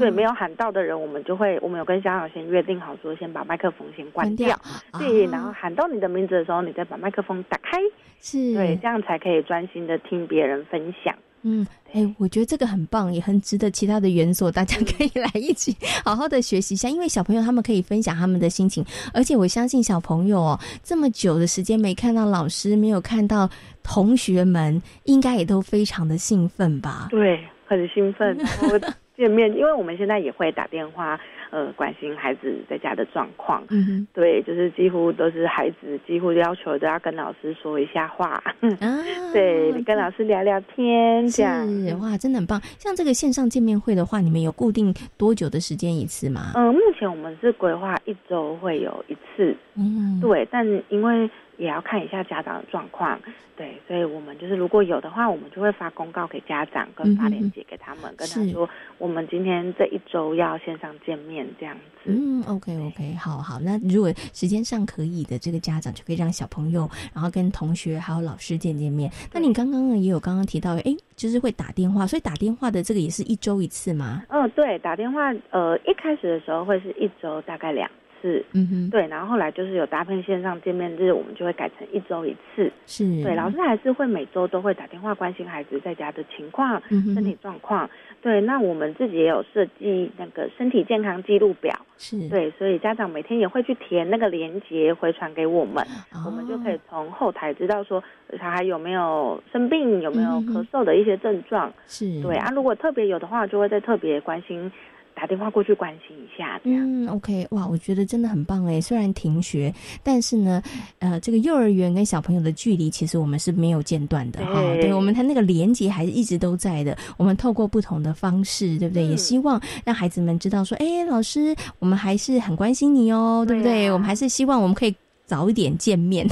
对，没有喊到的人，我们就会，我们有跟小小先约定好，说先把麦克风先关掉，对，然后喊到你的名字的时候，你再把麦克风打开，是。对，这样才可以专心的听别人分享。嗯，哎，我觉得这个很棒，也很值得其他的园所，大家可以来一起好好的学习一下，因为小朋友他们可以分享他们的心情，而且我相信小朋友哦，这么久的时间没看到老师，没有看到同学们，应该也都非常的兴奋吧？对。很兴奋，然后见面，因为我们现在也会打电话，呃，关心孩子在家的状况。嗯哼，对，就是几乎都是孩子几乎要求都要跟老师说一下话，啊，对，跟老师聊聊天，这样哇，真的很棒。像这个线上见面会的话，你们有固定多久的时间一次吗？嗯，目前我们是规划一周会有一次，嗯，对，但因为。也要看一下家长的状况，对，所以我们就是如果有的话，我们就会发公告给家长，跟发链接给他们，跟他说我们今天这一周要线上见面这样子。嗯，OK OK，好好，那如果时间上可以的，这个家长就可以让小朋友，然后跟同学还有老师见见面。那你刚刚呢也有刚刚提到，哎，就是会打电话，所以打电话的这个也是一周一次吗？嗯，对，打电话，呃，一开始的时候会是一周大概两。是，嗯哼，对，然后后来就是有搭配线上见面日，我们就会改成一周一次。是，对，老师还是会每周都会打电话关心孩子在家的情况、身体状况。对，那我们自己也有设计那个身体健康记录表。是，对，所以家长每天也会去填那个链接回传给我们，我们就可以从后台知道说小孩有没有生病，有没有咳嗽的一些症状。是，对啊，如果特别有的话，就会再特别关心。打电话过去关心一下，嗯，OK，哇，我觉得真的很棒哎。虽然停学，但是呢，呃，这个幼儿园跟小朋友的距离其实我们是没有间断的哈。对，我们他那个连接还是一直都在的。我们透过不同的方式，对不对？也希望让孩子们知道说，哎，老师，我们还是很关心你哦，对不对？我们还是希望我们可以早一点见面，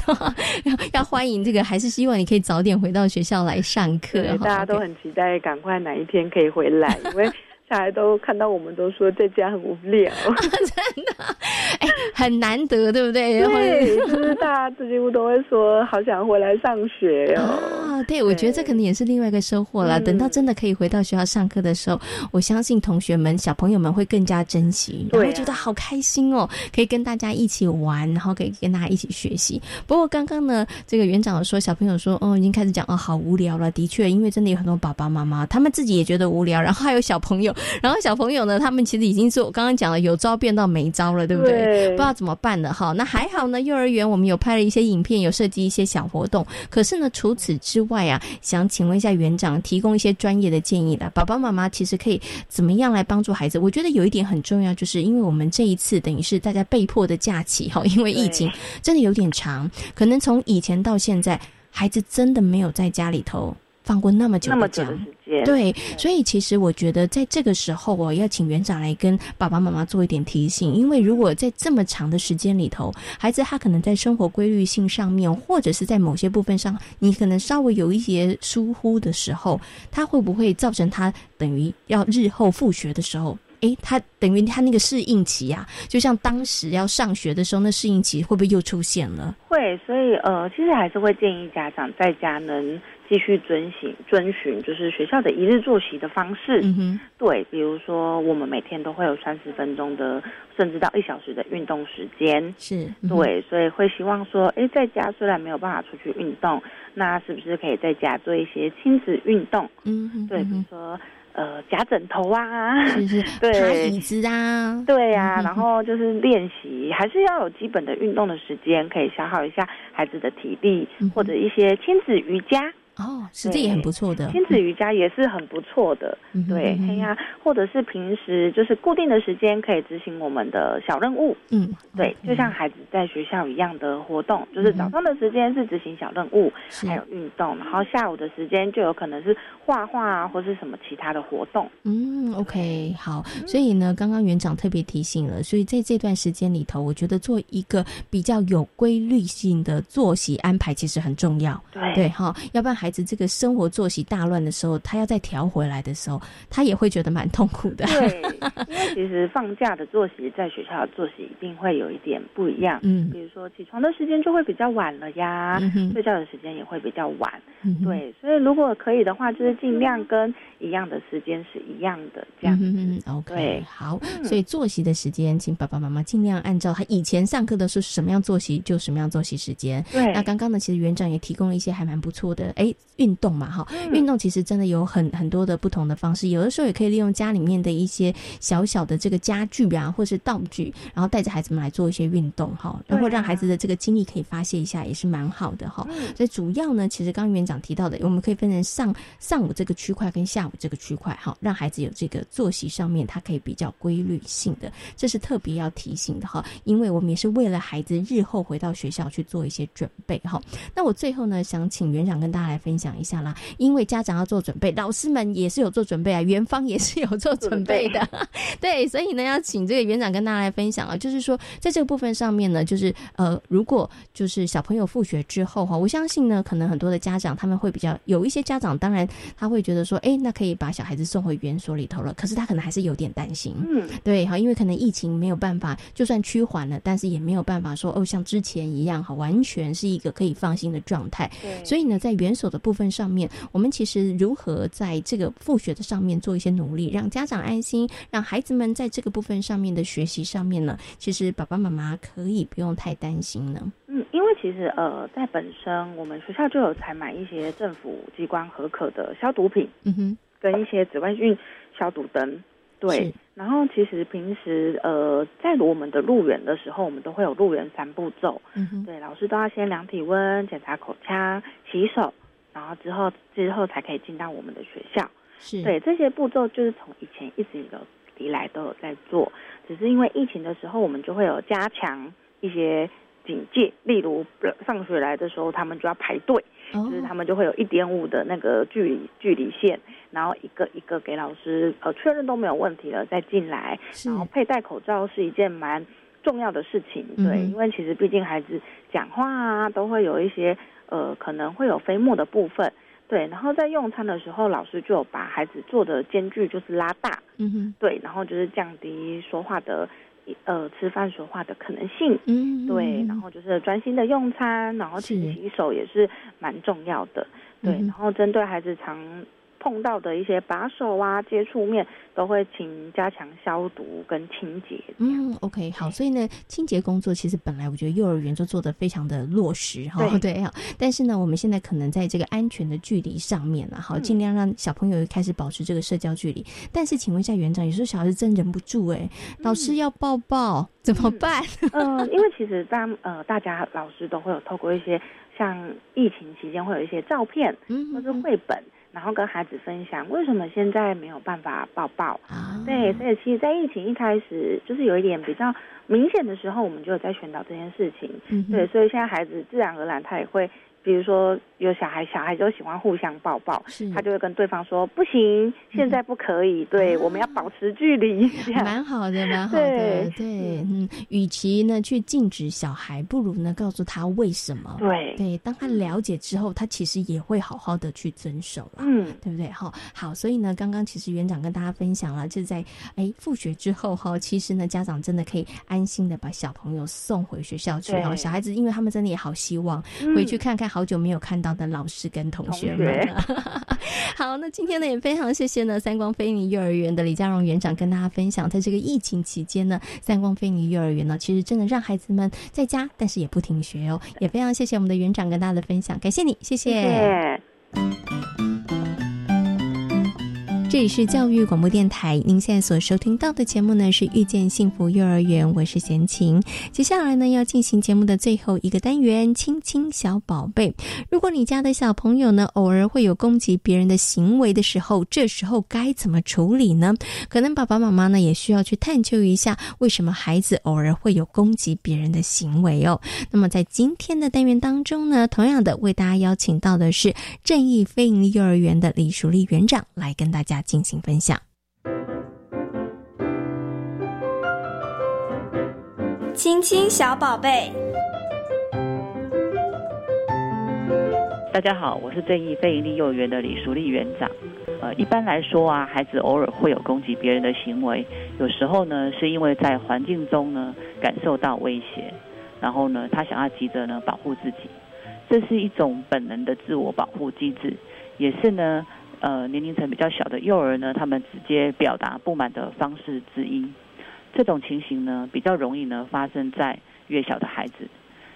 要欢迎这个，还是希望你可以早点回到学校来上课。大家都很期待，赶快哪一天可以回来，因为。小孩都看到我们都说在家很无聊，真的，哎，很难得，对不对？对，就是大家几乎都会说好想回来上学哦。啊，对，我觉得这可能也是另外一个收获了。等到真的可以回到学校上课的时候，我相信同学们、小朋友们会更加珍惜，会觉得好开心哦，可以跟大家一起玩，然后可以跟大家一起学习。不过刚刚呢，这个园长说小朋友说，哦，已经开始讲哦，好无聊了。的确，因为真的有很多爸爸妈妈，他们自己也觉得无聊，然后还有小朋友。然后小朋友呢，他们其实已经是我刚刚讲了，有招变到没招了，对不对？不知道怎么办的哈。那还好呢，幼儿园我们有拍了一些影片，有设计一些小活动。可是呢，除此之外啊，想请问一下园长，提供一些专业的建议的，爸爸妈妈其实可以怎么样来帮助孩子？我觉得有一点很重要，就是因为我们这一次等于是大家被迫的假期哈，因为疫情真的有点长，可能从以前到现在，孩子真的没有在家里头。放过那么久的假，对，所以其实我觉得在这个时候，我要请园长来跟爸爸妈妈做一点提醒，因为如果在这么长的时间里头，孩子他可能在生活规律性上面，或者是在某些部分上，你可能稍微有一些疏忽的时候，他会不会造成他等于要日后复学的时候？诶，他等于他那个适应期呀，就像当时要上学的时候，那适应期会不会又出现了？会，所以呃，其实还是会建议家长在家能继续遵循遵循就是学校的一日作息的方式。嗯哼，对，比如说我们每天都会有三十分钟的，甚至到一小时的运动时间。是，对，所以会希望说，哎，在家虽然没有办法出去运动，那是不是可以在家做一些亲子运动？嗯哼，对，比如说。呃，夹枕头啊，是是，对，椅子啊，对呀，然后就是练习，还是要有基本的运动的时间，可以消耗一下孩子的体力，或者一些亲子瑜伽。哦，实际也很不错的，亲子瑜伽也是很不错的，对，哎呀，或者是平时就是固定的时间可以执行我们的小任务，嗯，对，就像孩子在学校一样的活动，就是早上的时间是执行小任务，还有运动，然后下午的时间就有可能是画画啊，或是什么其他的活动。嗯，OK，好，所以呢，刚刚园长特别提醒了，所以在这段时间里头，我觉得做一个比较有规律性的作息安排其实很重要，对对哈，要不然。孩子这个生活作息大乱的时候，他要再调回来的时候，他也会觉得蛮痛苦的。对，因为其实放假的作息在学校的作息一定会有一点不一样。嗯，比如说起床的时间就会比较晚了呀，睡觉的时间也会比较晚。对，所以如果可以的话，就是尽量跟一样的时间是一样的这样。嗯 OK，好。所以作息的时间，请爸爸妈妈尽量按照他以前上课的时候是什么样作息，就什么样作息时间。对。那刚刚呢，其实园长也提供了一些还蛮不错的，哎。运动嘛，哈，运动其实真的有很很多的不同的方式，有的时候也可以利用家里面的一些小小的这个家具啊，或是道具，然后带着孩子们来做一些运动，哈，然后让孩子的这个精力可以发泄一下，也是蛮好的，哈。所以主要呢，其实刚刚园长提到的，我们可以分成上上午这个区块跟下午这个区块，哈，让孩子有这个作息上面，他可以比较规律性的，这是特别要提醒的，哈，因为我们也是为了孩子日后回到学校去做一些准备，哈。那我最后呢，想请园长跟大家来分享。一下啦，因为家长要做准备，老师们也是有做准备啊，园方也是有做准备的，对，所以呢，要请这个园长跟大家来分享啊，就是说，在这个部分上面呢，就是呃，如果就是小朋友复学之后哈，我相信呢，可能很多的家长他们会比较有一些家长，当然他会觉得说，哎，那可以把小孩子送回园所里头了，可是他可能还是有点担心，嗯，对，哈，因为可能疫情没有办法，就算趋缓了，但是也没有办法说哦，像之前一样哈，完全是一个可以放心的状态，对，所以呢，在园所的部分上面，我们其实如何在这个复学的上面做一些努力，让家长安心，让孩子们在这个部分上面的学习上面呢，其实爸爸妈妈可以不用太担心呢。嗯，因为其实呃，在本身我们学校就有采买一些政府机关合可的消毒品，嗯哼，跟一些紫外线消毒灯。对，然后其实平时呃，在我们的入园的时候，我们都会有入园三步骤。嗯哼，对，老师都要先量体温、检查口腔、洗手。然后之后之后才可以进到我们的学校，是。对这些步骤就是从以前一直以来都有在做，只是因为疫情的时候，我们就会有加强一些警戒，例如上学来的时候，他们就要排队，就是他们就会有一点五的那个距离距离线，然后一个一个给老师呃确认都没有问题了再进来，然后佩戴口罩是一件蛮重要的事情，对，因为其实毕竟孩子讲话啊都会有一些。呃，可能会有飞沫的部分，对。然后在用餐的时候，老师就有把孩子做的间距就是拉大，嗯哼，对。然后就是降低说话的，呃，吃饭说话的可能性，嗯，对。然后就是专心的用餐，然后勤洗手也是蛮重要的，对。然后针对孩子常。碰到的一些把手啊、接触面，都会请加强消毒跟清洁。嗯，OK，好，所以呢，清洁工作其实本来我觉得幼儿园就做的非常的落实哈，对 啊。但是呢，我们现在可能在这个安全的距离上面了，好，尽量让小朋友开始保持这个社交距离。但是，请问一下园长，有时候小孩子真忍不住哎，老师要抱抱怎么办？嗯，因为其实当呃大家老师都会有透过一些像疫情期间会有一些照片，嗯，或是绘本。然后跟孩子分享为什么现在没有办法抱抱，对，所以其实，在疫情一开始就是有一点比较明显的时候，我们就有在宣导这件事情，对，所以现在孩子自然而然他也会。比如说有小孩，小孩就喜欢互相抱抱，他就会跟对方说不行，现在不可以，对，我们要保持距离。蛮好的，蛮好的，对，嗯，与其呢去禁止小孩，不如呢告诉他为什么。对，对，当他了解之后，他其实也会好好的去遵守了，嗯，对不对？哈，好，所以呢，刚刚其实园长跟大家分享了，就是在哎复学之后哈，其实呢家长真的可以安心的把小朋友送回学校去哦。小孩子因为他们真的也好希望回去看看。好久没有看到的老师跟同学们了。好，那今天呢也非常谢谢呢三光飞尼幼儿园的李家荣园长跟大家分享，在这个疫情期间呢，三光飞尼幼儿园呢其实真的让孩子们在家，但是也不停学哦，也非常谢谢我们的园长跟大家的分享，感谢你，谢谢。这里是教育广播电台，您现在所收听到的节目呢是遇见幸福幼儿园，我是贤琴。接下来呢要进行节目的最后一个单元，亲亲小宝贝。如果你家的小朋友呢偶尔会有攻击别人的行为的时候，这时候该怎么处理呢？可能爸爸妈妈呢也需要去探究一下，为什么孩子偶尔会有攻击别人的行为哦。那么在今天的单元当中呢，同样的为大家邀请到的是正义非营利幼儿园的李淑丽园长来跟大家。进行分享，亲亲小宝贝。大家好，我是正义非营利幼儿园的李淑丽园长。呃，一般来说啊，孩子偶尔会有攻击别人的行为，有时候呢是因为在环境中呢感受到威胁，然后呢他想要急着呢保护自己，这是一种本能的自我保护机制，也是呢。呃，年龄层比较小的幼儿呢，他们直接表达不满的方式之一。这种情形呢，比较容易呢发生在越小的孩子。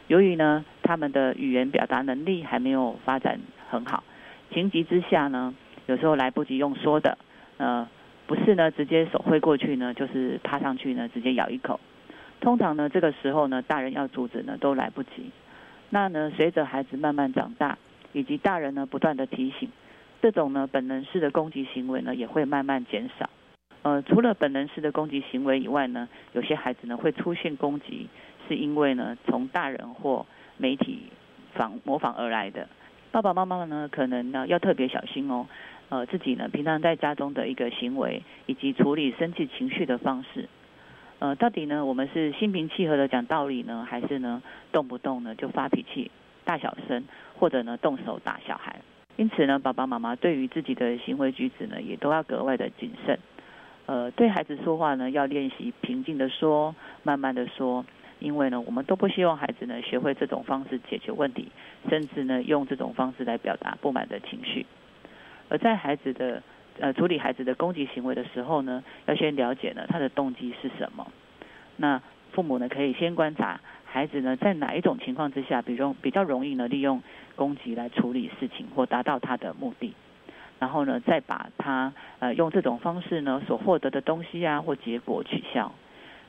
由于呢，他们的语言表达能力还没有发展很好，情急之下呢，有时候来不及用说的，呃，不是呢直接手挥过去呢，就是趴上去呢直接咬一口。通常呢，这个时候呢，大人要阻止呢都来不及。那呢，随着孩子慢慢长大，以及大人呢不断的提醒。这种呢本能式的攻击行为呢也会慢慢减少。呃，除了本能式的攻击行为以外呢，有些孩子呢会出现攻击，是因为呢从大人或媒体仿模仿而来的。爸爸妈妈呢可能呢要特别小心哦。呃，自己呢平常在家中的一个行为以及处理生气情绪的方式，呃，到底呢我们是心平气和的讲道理呢，还是呢动不动呢就发脾气、大小声，或者呢动手打小孩？因此呢，爸爸妈妈对于自己的行为举止呢，也都要格外的谨慎。呃，对孩子说话呢，要练习平静的说，慢慢的说，因为呢，我们都不希望孩子呢学会这种方式解决问题，甚至呢用这种方式来表达不满的情绪。而在孩子的呃处理孩子的攻击行为的时候呢，要先了解呢他的动机是什么。那父母呢可以先观察孩子呢在哪一种情况之下，比如比较容易呢利用。攻击来处理事情或达到他的目的，然后呢，再把他呃用这种方式呢所获得的东西啊或结果取消。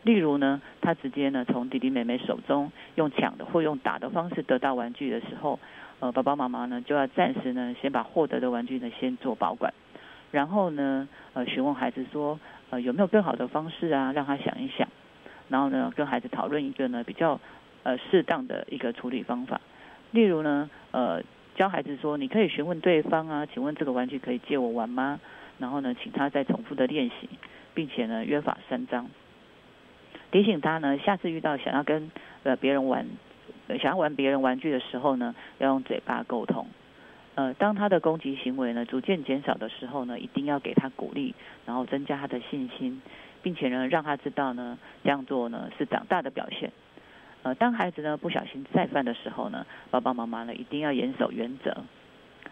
例如呢，他直接呢从弟弟妹妹手中用抢的或用打的方式得到玩具的时候，呃，爸爸妈妈呢就要暂时呢先把获得的玩具呢先做保管，然后呢呃询问孩子说呃有没有更好的方式啊，让他想一想，然后呢跟孩子讨论一个呢比较呃适当的一个处理方法。例如呢，呃，教孩子说，你可以询问对方啊，请问这个玩具可以借我玩吗？然后呢，请他再重复的练习，并且呢，约法三章，提醒他呢，下次遇到想要跟呃别人玩，想要玩别人玩具的时候呢，要用嘴巴沟通。呃，当他的攻击行为呢逐渐减少的时候呢，一定要给他鼓励，然后增加他的信心，并且呢，让他知道呢，这样做呢是长大的表现。呃，当孩子呢不小心再犯的时候呢，爸爸妈妈呢一定要严守原则，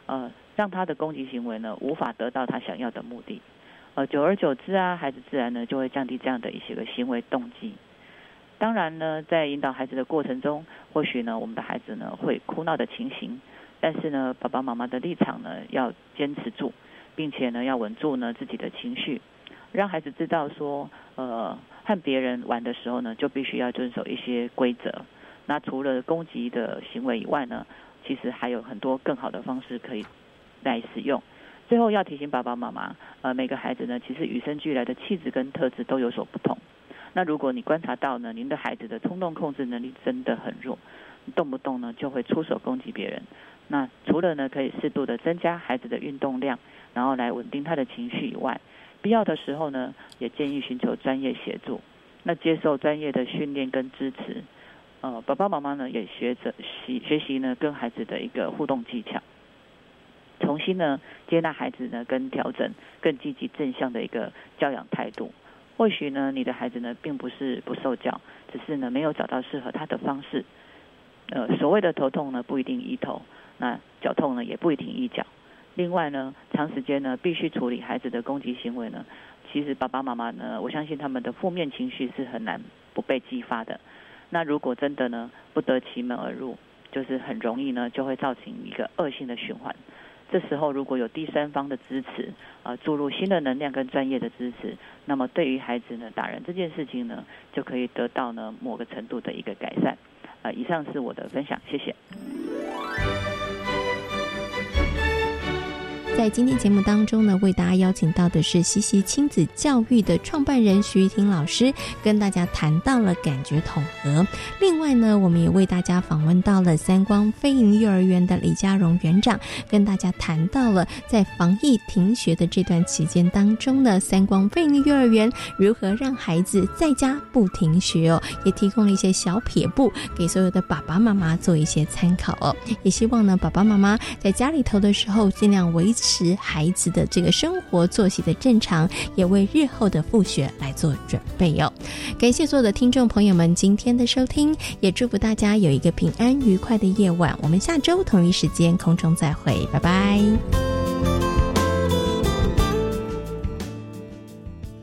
呃，让他的攻击行为呢无法得到他想要的目的，呃，久而久之啊，孩子自然呢就会降低这样的一些个行为动机。当然呢，在引导孩子的过程中，或许呢我们的孩子呢会哭闹的情形，但是呢爸爸妈妈的立场呢要坚持住，并且呢要稳住呢自己的情绪，让孩子知道说，呃。和别人玩的时候呢，就必须要遵守一些规则。那除了攻击的行为以外呢，其实还有很多更好的方式可以来使用。最后要提醒爸爸妈妈，呃，每个孩子呢，其实与生俱来的气质跟特质都有所不同。那如果你观察到呢，您的孩子的冲动控制能力真的很弱，动不动呢就会出手攻击别人。那除了呢可以适度的增加孩子的运动量，然后来稳定他的情绪以外，必要的时候呢，也建议寻求专业协助。那接受专业的训练跟支持，呃，爸爸妈妈呢也学着习学习呢跟孩子的一个互动技巧，重新呢接纳孩子呢跟调整更积极正向的一个教养态度。或许呢你的孩子呢并不是不受教，只是呢没有找到适合他的方式。呃，所谓的头痛呢不一定医头，那脚痛呢也不一定一脚。另外呢，长时间呢必须处理孩子的攻击行为呢，其实爸爸妈妈呢，我相信他们的负面情绪是很难不被激发的。那如果真的呢不得其门而入，就是很容易呢就会造成一个恶性的循环。这时候如果有第三方的支持，呃，注入新的能量跟专业的支持，那么对于孩子呢打人这件事情呢，就可以得到呢某个程度的一个改善。呃，以上是我的分享，谢谢。在今天节目当中呢，为大家邀请到的是西西亲子教育的创办人徐玉婷老师，跟大家谈到了感觉统合。另外呢，我们也为大家访问到了三光飞营幼儿园的李家荣园长，跟大家谈到了在防疫停学的这段期间当中呢，三光飞营幼儿园如何让孩子在家不停学哦，也提供了一些小撇步给所有的爸爸妈妈做一些参考哦。也希望呢，爸爸妈妈在家里头的时候尽量维持。使孩子的这个生活作息的正常，也为日后的复学来做准备哦。感谢所有的听众朋友们今天的收听，也祝福大家有一个平安愉快的夜晚。我们下周同一时间空中再会，拜拜。